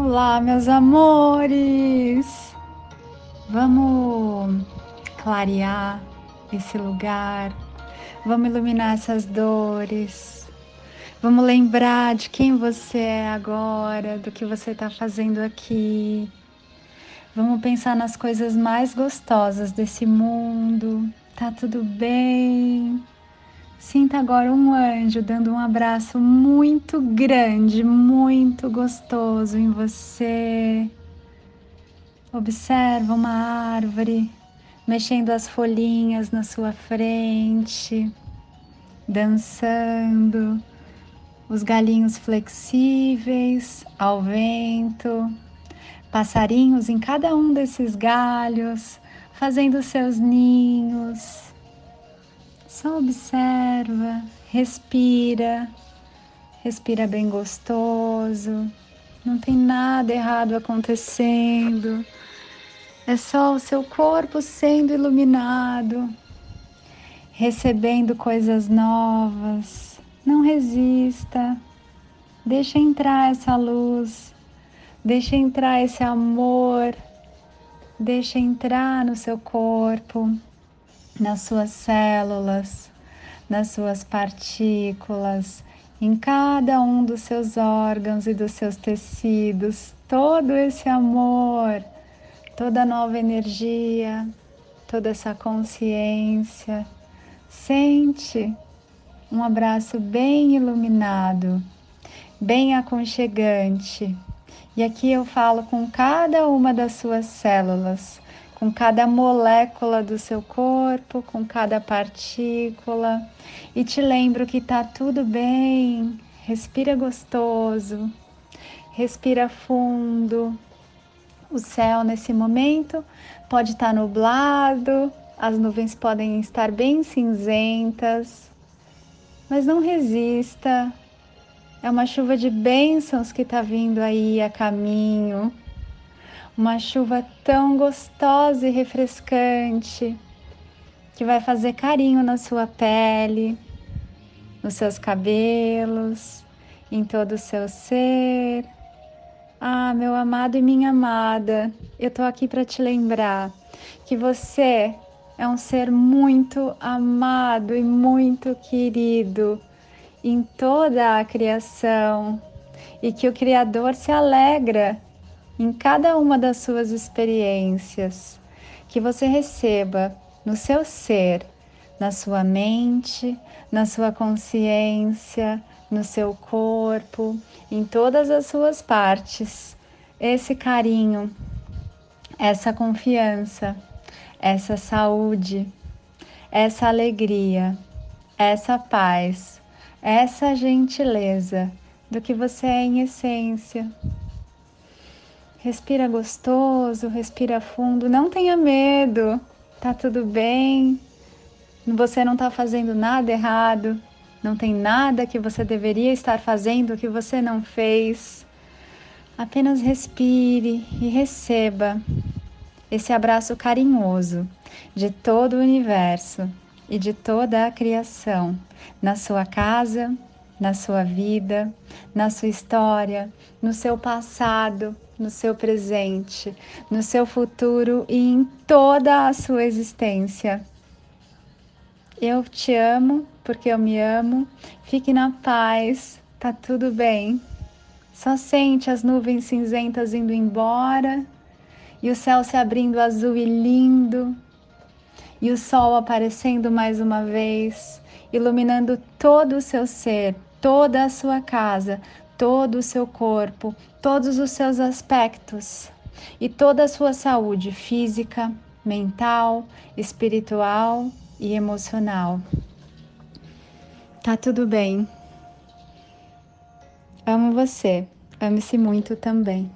Olá, meus amores! Vamos clarear esse lugar, vamos iluminar essas dores, vamos lembrar de quem você é agora, do que você está fazendo aqui. Vamos pensar nas coisas mais gostosas desse mundo. Tá tudo bem? Sinta agora um anjo dando um abraço muito grande, muito gostoso em você. Observa uma árvore mexendo as folhinhas na sua frente, dançando, os galinhos flexíveis ao vento, passarinhos em cada um desses galhos, fazendo seus ninhos só observa, respira, respira bem gostoso. Não tem nada errado acontecendo. É só o seu corpo sendo iluminado, recebendo coisas novas. Não resista. Deixa entrar essa luz. Deixa entrar esse amor. Deixa entrar no seu corpo nas suas células, nas suas partículas, em cada um dos seus órgãos e dos seus tecidos, todo esse amor, toda nova energia, toda essa consciência. Sente um abraço bem iluminado, bem aconchegante. E aqui eu falo com cada uma das suas células com cada molécula do seu corpo, com cada partícula. E te lembro que tá tudo bem. Respira gostoso. Respira fundo. O céu nesse momento pode estar tá nublado, as nuvens podem estar bem cinzentas, mas não resista. É uma chuva de bênçãos que está vindo aí a caminho uma chuva tão gostosa e refrescante que vai fazer carinho na sua pele, nos seus cabelos, em todo o seu ser. Ah, meu amado e minha amada, eu tô aqui para te lembrar que você é um ser muito amado e muito querido em toda a criação e que o Criador se alegra em cada uma das suas experiências, que você receba no seu ser, na sua mente, na sua consciência, no seu corpo, em todas as suas partes, esse carinho, essa confiança, essa saúde, essa alegria, essa paz, essa gentileza do que você é em essência. Respira gostoso, respira fundo, não tenha medo, tá tudo bem. Você não está fazendo nada errado, não tem nada que você deveria estar fazendo que você não fez. Apenas respire e receba esse abraço carinhoso de todo o universo e de toda a criação na sua casa, na sua vida, na sua história, no seu passado no seu presente, no seu futuro e em toda a sua existência. Eu te amo porque eu me amo. Fique na paz, tá tudo bem. Só sente as nuvens cinzentas indo embora e o céu se abrindo azul e lindo, e o sol aparecendo mais uma vez, iluminando todo o seu ser, toda a sua casa, todo o seu corpo, todos os seus aspectos e toda a sua saúde física, mental, espiritual e emocional. Tá tudo bem. Amo você. Ame-se muito também.